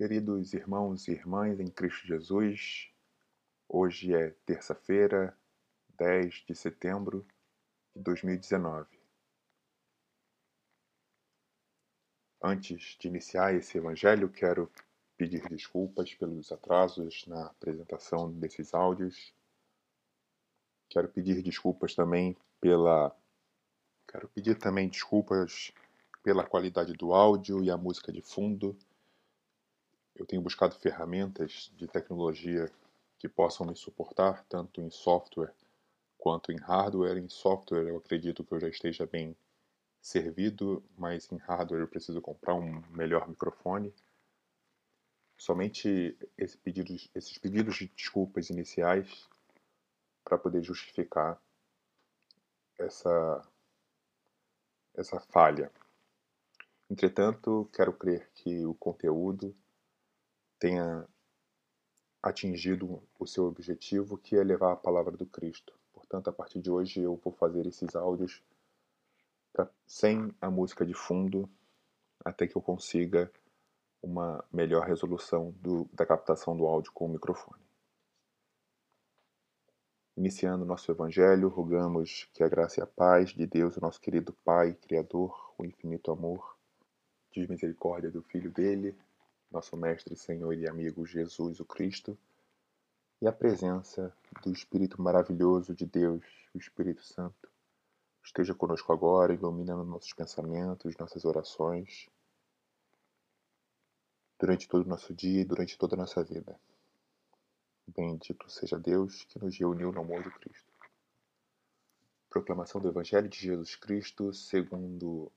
Queridos irmãos e irmãs em Cristo Jesus, hoje é terça-feira, 10 de setembro de 2019. Antes de iniciar esse evangelho, quero pedir desculpas pelos atrasos na apresentação desses áudios. Quero pedir desculpas também pela quero pedir também desculpas pela qualidade do áudio e a música de fundo eu tenho buscado ferramentas de tecnologia que possam me suportar tanto em software quanto em hardware. Em software, eu acredito que eu já esteja bem servido, mas em hardware eu preciso comprar um melhor microfone. Somente esse pedido, esses pedidos de desculpas iniciais para poder justificar essa, essa falha. Entretanto, quero crer que o conteúdo tenha atingido o seu objetivo, que é levar a palavra do Cristo. Portanto, a partir de hoje eu vou fazer esses áudios pra, sem a música de fundo, até que eu consiga uma melhor resolução do, da captação do áudio com o microfone. Iniciando nosso Evangelho, rogamos que a graça e a paz de Deus, o nosso querido Pai, Criador, o infinito amor, de misericórdia do Filho dele, nosso Mestre, Senhor e amigo Jesus o Cristo, e a presença do Espírito maravilhoso de Deus, o Espírito Santo, esteja conosco agora, iluminando nossos pensamentos, nossas orações, durante todo o nosso dia e durante toda a nossa vida. Bendito seja Deus que nos reuniu no amor de Cristo. Proclamação do Evangelho de Jesus Cristo, segundo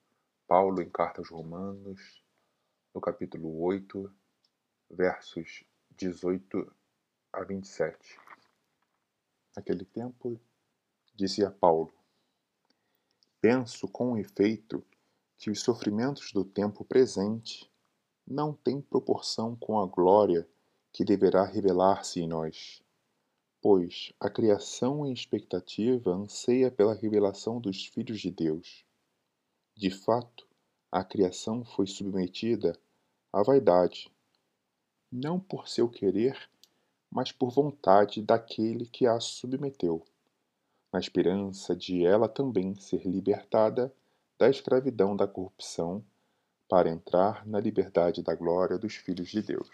Paulo em Carta aos Romanos, no capítulo 8, versos 18 a 27. Naquele tempo, dizia Paulo: Penso com efeito que os sofrimentos do tempo presente não têm proporção com a glória que deverá revelar-se em nós. Pois a criação em expectativa anseia pela revelação dos filhos de Deus. De fato, a criação foi submetida à vaidade, não por seu querer, mas por vontade daquele que a submeteu, na esperança de ela também ser libertada da escravidão da corrupção, para entrar na liberdade da glória dos filhos de Deus.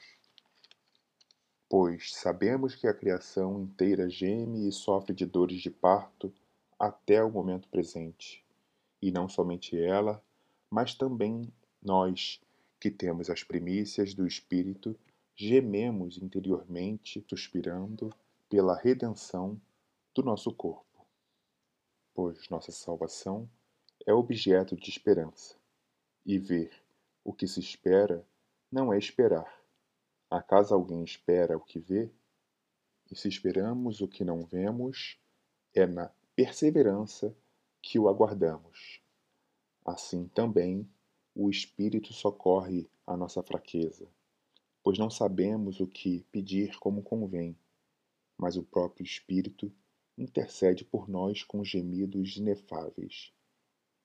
Pois sabemos que a criação inteira geme e sofre de dores de parto até o momento presente, e não somente ela, mas também nós, que temos as primícias do Espírito, gememos interiormente, suspirando pela redenção do nosso corpo. Pois nossa salvação é objeto de esperança, e ver o que se espera não é esperar. Acaso alguém espera o que vê? E se esperamos o que não vemos, é na perseverança que o aguardamos. Assim também o Espírito socorre a nossa fraqueza, pois não sabemos o que pedir como convém, mas o próprio Espírito intercede por nós com gemidos inefáveis.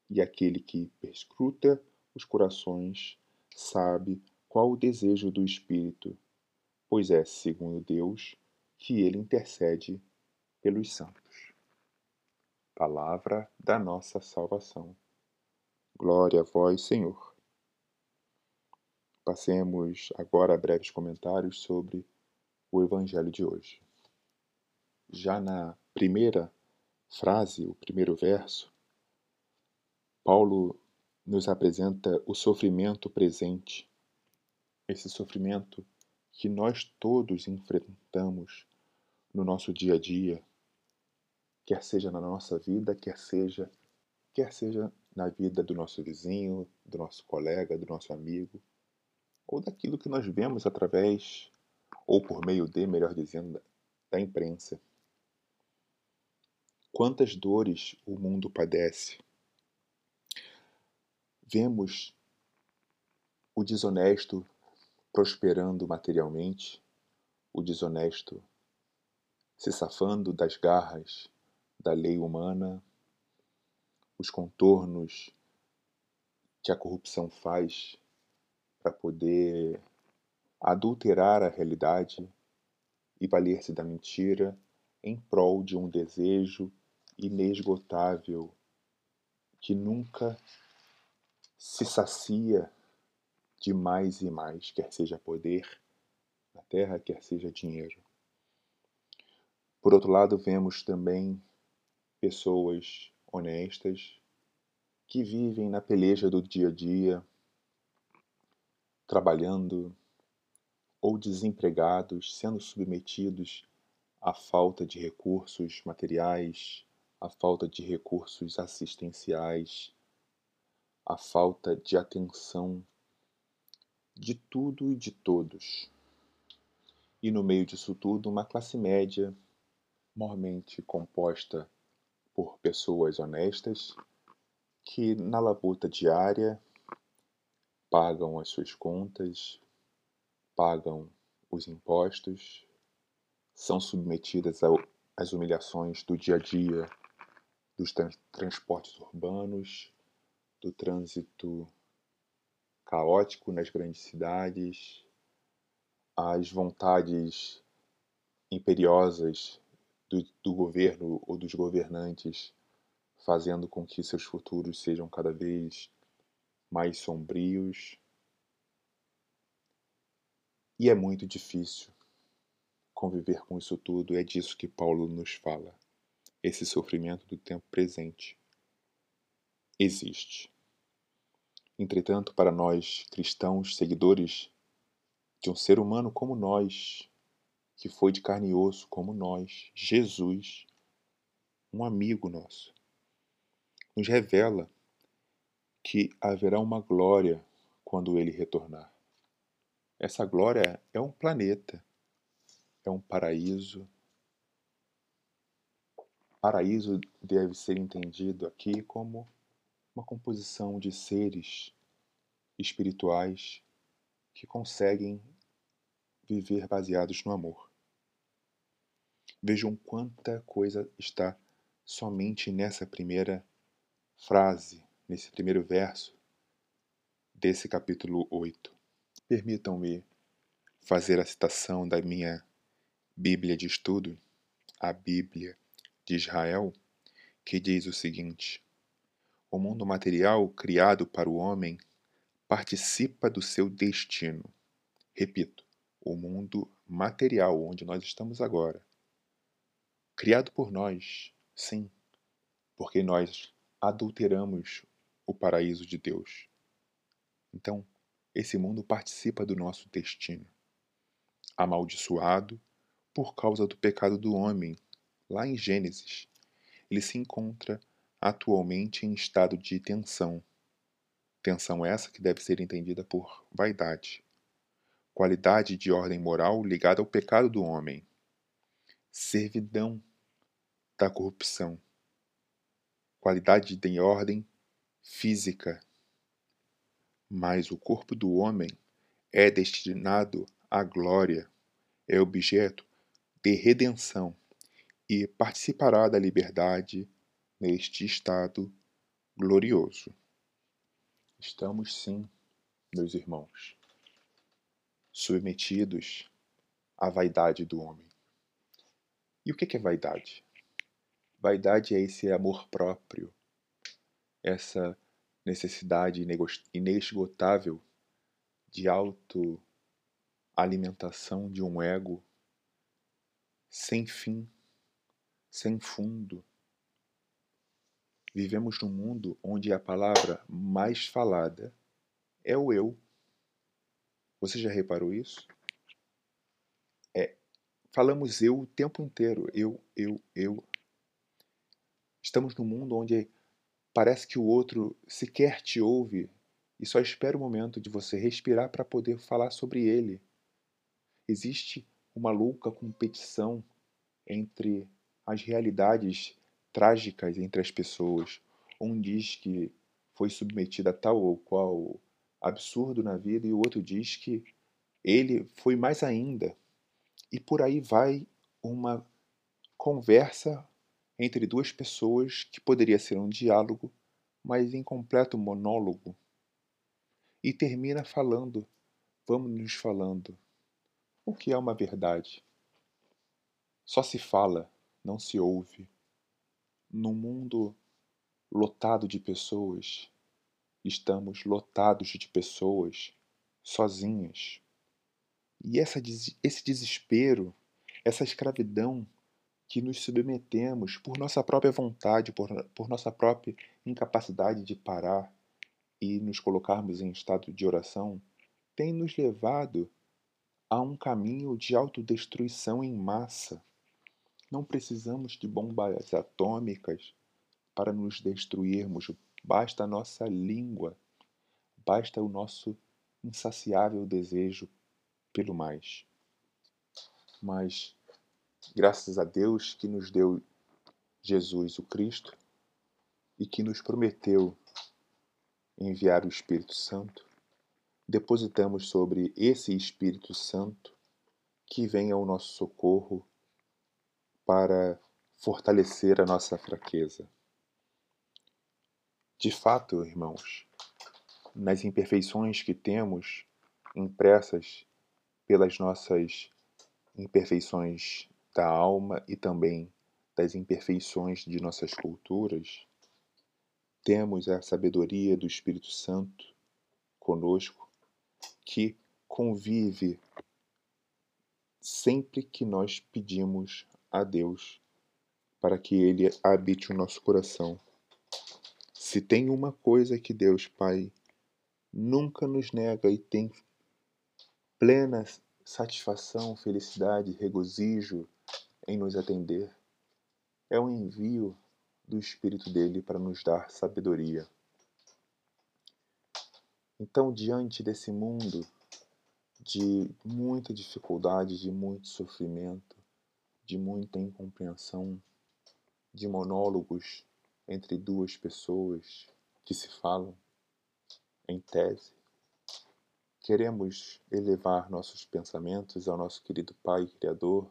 E aquele que perscruta os corações sabe qual o desejo do Espírito, pois é segundo Deus que ele intercede pelos santos. Palavra da nossa salvação. Glória a vós, Senhor. Passemos agora a breves comentários sobre o Evangelho de hoje. Já na primeira frase, o primeiro verso, Paulo nos apresenta o sofrimento presente, esse sofrimento que nós todos enfrentamos no nosso dia a dia, quer seja na nossa vida, quer seja quer seja na vida do nosso vizinho, do nosso colega, do nosso amigo, ou daquilo que nós vemos através, ou por meio de, melhor dizendo, da imprensa. Quantas dores o mundo padece. Vemos o desonesto prosperando materialmente, o desonesto se safando das garras da lei humana os contornos que a corrupção faz para poder adulterar a realidade e valer-se da mentira em prol de um desejo inesgotável que nunca se sacia de mais e mais, quer seja poder na terra, quer seja dinheiro. Por outro lado, vemos também pessoas honestas que vivem na peleja do dia a dia, trabalhando ou desempregados, sendo submetidos à falta de recursos materiais, à falta de recursos assistenciais, à falta de atenção de tudo e de todos. E no meio disso tudo, uma classe média, mormente composta por pessoas honestas que, na labuta diária, pagam as suas contas, pagam os impostos, são submetidas às humilhações do dia a dia dos transportes urbanos, do trânsito caótico nas grandes cidades, às vontades imperiosas do, do governo ou dos governantes, fazendo com que seus futuros sejam cada vez mais sombrios. E é muito difícil conviver com isso tudo, é disso que Paulo nos fala. Esse sofrimento do tempo presente existe. Entretanto, para nós cristãos, seguidores de um ser humano como nós, que foi de carne e osso como nós, Jesus, um amigo nosso, nos revela que haverá uma glória quando ele retornar. Essa glória é um planeta, é um paraíso. Paraíso deve ser entendido aqui como uma composição de seres espirituais que conseguem viver baseados no amor. Vejam quanta coisa está somente nessa primeira frase, nesse primeiro verso desse capítulo 8. Permitam-me fazer a citação da minha Bíblia de estudo, a Bíblia de Israel, que diz o seguinte: O mundo material criado para o homem participa do seu destino. Repito, o mundo material onde nós estamos agora. Criado por nós, sim, porque nós adulteramos o paraíso de Deus. Então, esse mundo participa do nosso destino. Amaldiçoado por causa do pecado do homem, lá em Gênesis, ele se encontra atualmente em estado de tensão. Tensão essa que deve ser entendida por vaidade qualidade de ordem moral ligada ao pecado do homem, servidão da corrupção, qualidade de ordem física. Mas o corpo do homem é destinado à glória, é objeto de redenção e participará da liberdade neste estado glorioso. Estamos sim, meus irmãos, submetidos à vaidade do homem. E o que é vaidade? Vaidade é esse amor próprio, essa necessidade inesgotável de autoalimentação de um ego sem fim, sem fundo. Vivemos num mundo onde a palavra mais falada é o eu. Você já reparou isso? Falamos eu o tempo inteiro. Eu, eu, eu. Estamos num mundo onde parece que o outro sequer te ouve e só espera o momento de você respirar para poder falar sobre ele. Existe uma louca competição entre as realidades trágicas entre as pessoas. Um diz que foi submetido a tal ou qual absurdo na vida, e o outro diz que ele foi mais ainda. E por aí vai uma conversa entre duas pessoas que poderia ser um diálogo, mas em completo monólogo. E termina falando, vamos nos falando, O que é uma verdade? Só se fala, não se ouve. Num mundo lotado de pessoas, estamos lotados de pessoas sozinhas. E essa, esse desespero, essa escravidão que nos submetemos por nossa própria vontade, por, por nossa própria incapacidade de parar e nos colocarmos em estado de oração, tem nos levado a um caminho de autodestruição em massa. Não precisamos de bombas atômicas para nos destruirmos, basta a nossa língua, basta o nosso insaciável desejo pelo mais. Mas Graças a Deus que nos deu Jesus o Cristo e que nos prometeu enviar o Espírito Santo, depositamos sobre esse Espírito Santo que vem ao nosso socorro para fortalecer a nossa fraqueza. De fato, irmãos, nas imperfeições que temos impressas pelas nossas imperfeições da alma e também das imperfeições de nossas culturas, temos a sabedoria do Espírito Santo conosco, que convive sempre que nós pedimos a Deus para que Ele habite o nosso coração. Se tem uma coisa que Deus Pai nunca nos nega e tem plena satisfação, felicidade, regozijo em nos atender, é o envio do Espírito dele para nos dar sabedoria. Então, diante desse mundo de muita dificuldade, de muito sofrimento, de muita incompreensão, de monólogos entre duas pessoas que se falam, em tese, queremos elevar nossos pensamentos ao nosso querido Pai Criador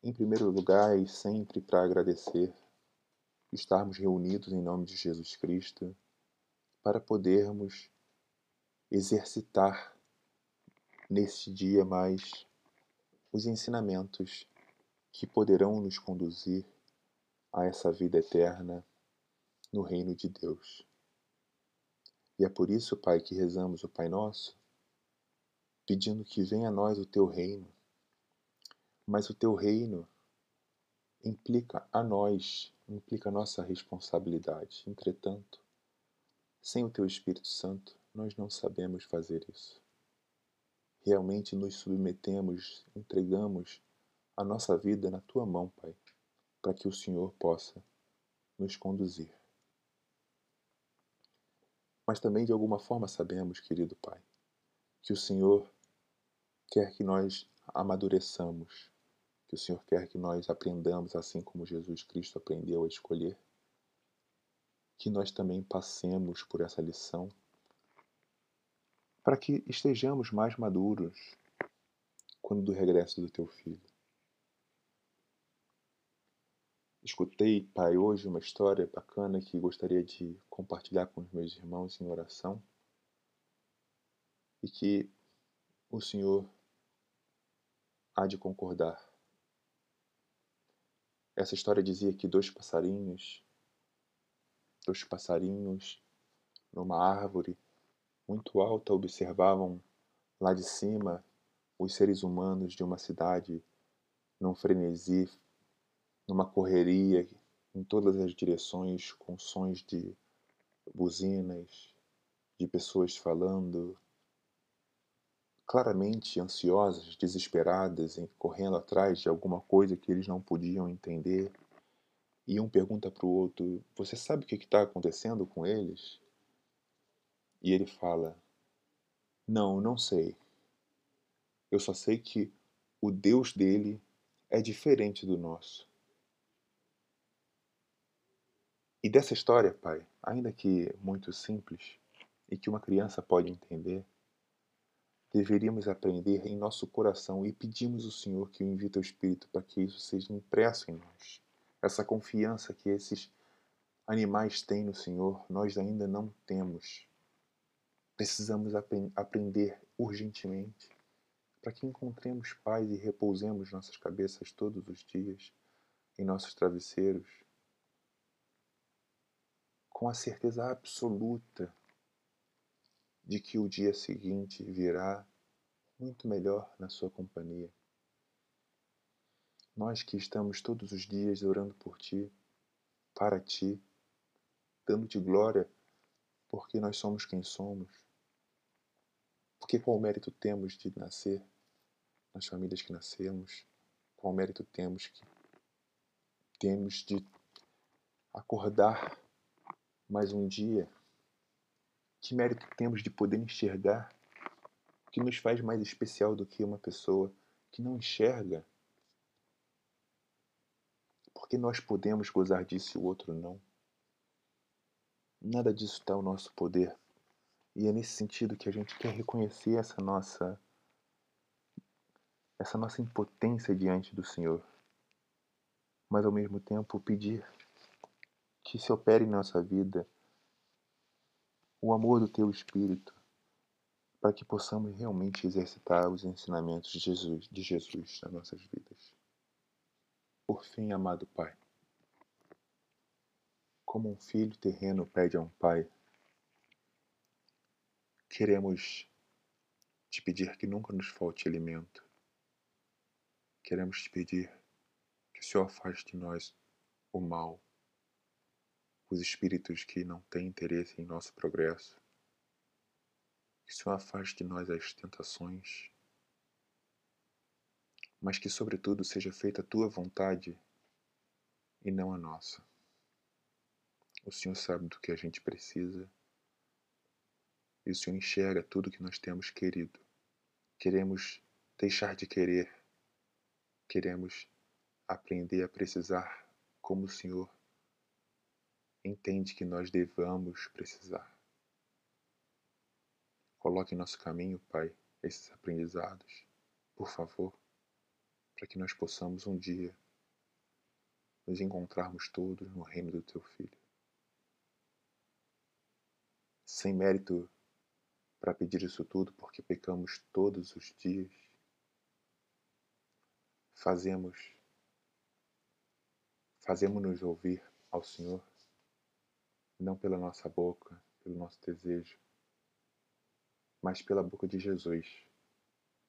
em primeiro lugar e sempre para agradecer estarmos reunidos em nome de Jesus Cristo para podermos exercitar neste dia mais os ensinamentos que poderão nos conduzir a essa vida eterna no reino de Deus. E é por isso, Pai, que rezamos o Pai Nosso, pedindo que venha a nós o teu reino mas o teu reino implica a nós, implica a nossa responsabilidade. Entretanto, sem o teu Espírito Santo, nós não sabemos fazer isso. Realmente nos submetemos, entregamos a nossa vida na tua mão, Pai, para que o Senhor possa nos conduzir. Mas também de alguma forma sabemos, querido Pai, que o Senhor quer que nós amadureçamos, que o Senhor quer que nós aprendamos assim como Jesus Cristo aprendeu a escolher, que nós também passemos por essa lição, para que estejamos mais maduros quando do regresso do teu filho. Escutei, Pai, hoje uma história bacana que gostaria de compartilhar com os meus irmãos em oração e que o Senhor há de concordar. Essa história dizia que dois passarinhos, dois passarinhos numa árvore muito alta observavam lá de cima os seres humanos de uma cidade num frenesi, numa correria em todas as direções, com sons de buzinas, de pessoas falando, claramente ansiosas, desesperadas, correndo atrás de alguma coisa que eles não podiam entender. E um pergunta para o outro: Você sabe o que está acontecendo com eles? E ele fala: Não, não sei. Eu só sei que o Deus dele é diferente do nosso. E dessa história, pai, ainda que muito simples e que uma criança pode entender, deveríamos aprender em nosso coração e pedimos ao Senhor que o invite ao Espírito para que isso seja impresso em nós. Essa confiança que esses animais têm no Senhor, nós ainda não temos. Precisamos ap aprender urgentemente para que encontremos paz e repousemos nossas cabeças todos os dias em nossos travesseiros, com a certeza absoluta de que o dia seguinte virá muito melhor na sua companhia. Nós que estamos todos os dias orando por Ti, para Ti, dando-te glória, porque nós somos quem somos. Porque qual mérito temos de nascer nas famílias que nascemos? Qual mérito temos que temos de acordar mais um dia? Que mérito temos de poder enxergar? O que nos faz mais especial do que uma pessoa que não enxerga? Porque nós podemos gozar disso e o outro não. Nada disso está ao nosso poder. E é nesse sentido que a gente quer reconhecer essa nossa essa nossa impotência diante do Senhor. Mas ao mesmo tempo pedir que se opere em nossa vida o amor do teu espírito para que possamos realmente exercitar os ensinamentos de Jesus, de Jesus nas nossas vidas. Por fim, amado Pai, como um filho terreno pede a um pai, queremos te pedir que nunca nos falte alimento. Queremos te pedir que o Senhor afaste de nós o mal, os espíritos que não têm interesse em nosso progresso. Que Senhor afaste de nós as tentações, mas que, sobretudo, seja feita a tua vontade e não a nossa. O Senhor sabe do que a gente precisa. E o Senhor enxerga tudo que nós temos querido. Queremos deixar de querer. Queremos aprender a precisar como o Senhor entende que nós devamos precisar. Coloque em nosso caminho, Pai, esses aprendizados, por favor, para que nós possamos um dia nos encontrarmos todos no reino do Teu Filho sem mérito para pedir isso tudo, porque pecamos todos os dias. Fazemos fazemos-nos ouvir ao Senhor, não pela nossa boca, pelo nosso desejo, mas pela boca de Jesus,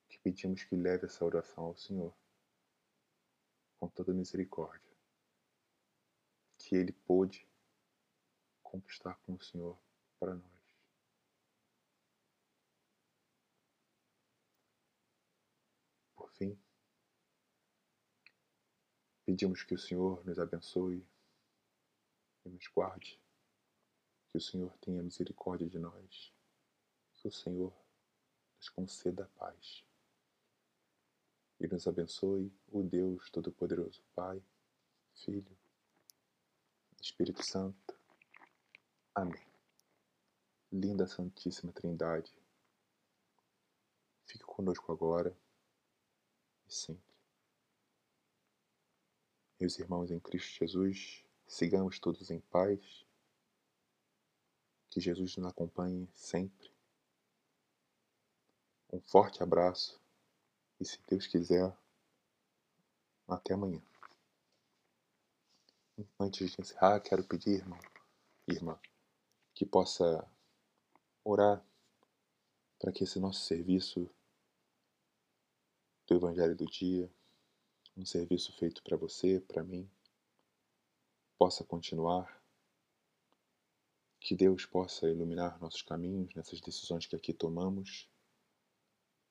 que pedimos que leve essa oração ao Senhor, com toda misericórdia, que Ele pôde conquistar com o Senhor para nós. fim, pedimos que o Senhor nos abençoe e nos guarde, que o Senhor tenha misericórdia de nós, que o Senhor nos conceda a paz. E nos abençoe o Deus Todo-Poderoso, Pai, Filho, Espírito Santo. Amém. Linda Santíssima Trindade, fique conosco agora sempre. Meus irmãos em Cristo Jesus, sigamos todos em paz. Que Jesus nos acompanhe sempre. Um forte abraço e, se Deus quiser, até amanhã. Antes de encerrar, quero pedir, irmão, irmã, que possa orar para que esse nosso serviço do Evangelho do Dia, um serviço feito para você, para mim, possa continuar, que Deus possa iluminar nossos caminhos nessas decisões que aqui tomamos,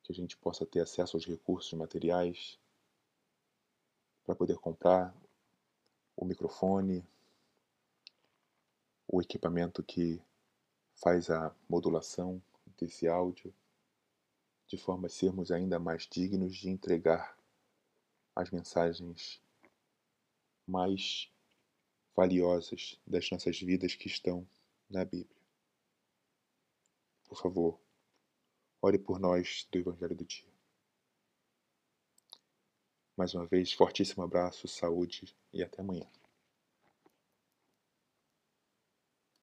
que a gente possa ter acesso aos recursos materiais para poder comprar o microfone, o equipamento que faz a modulação desse áudio de forma a sermos ainda mais dignos de entregar as mensagens mais valiosas das nossas vidas que estão na Bíblia. Por favor, ore por nós do Evangelho do Dia. Mais uma vez, fortíssimo abraço, saúde e até amanhã.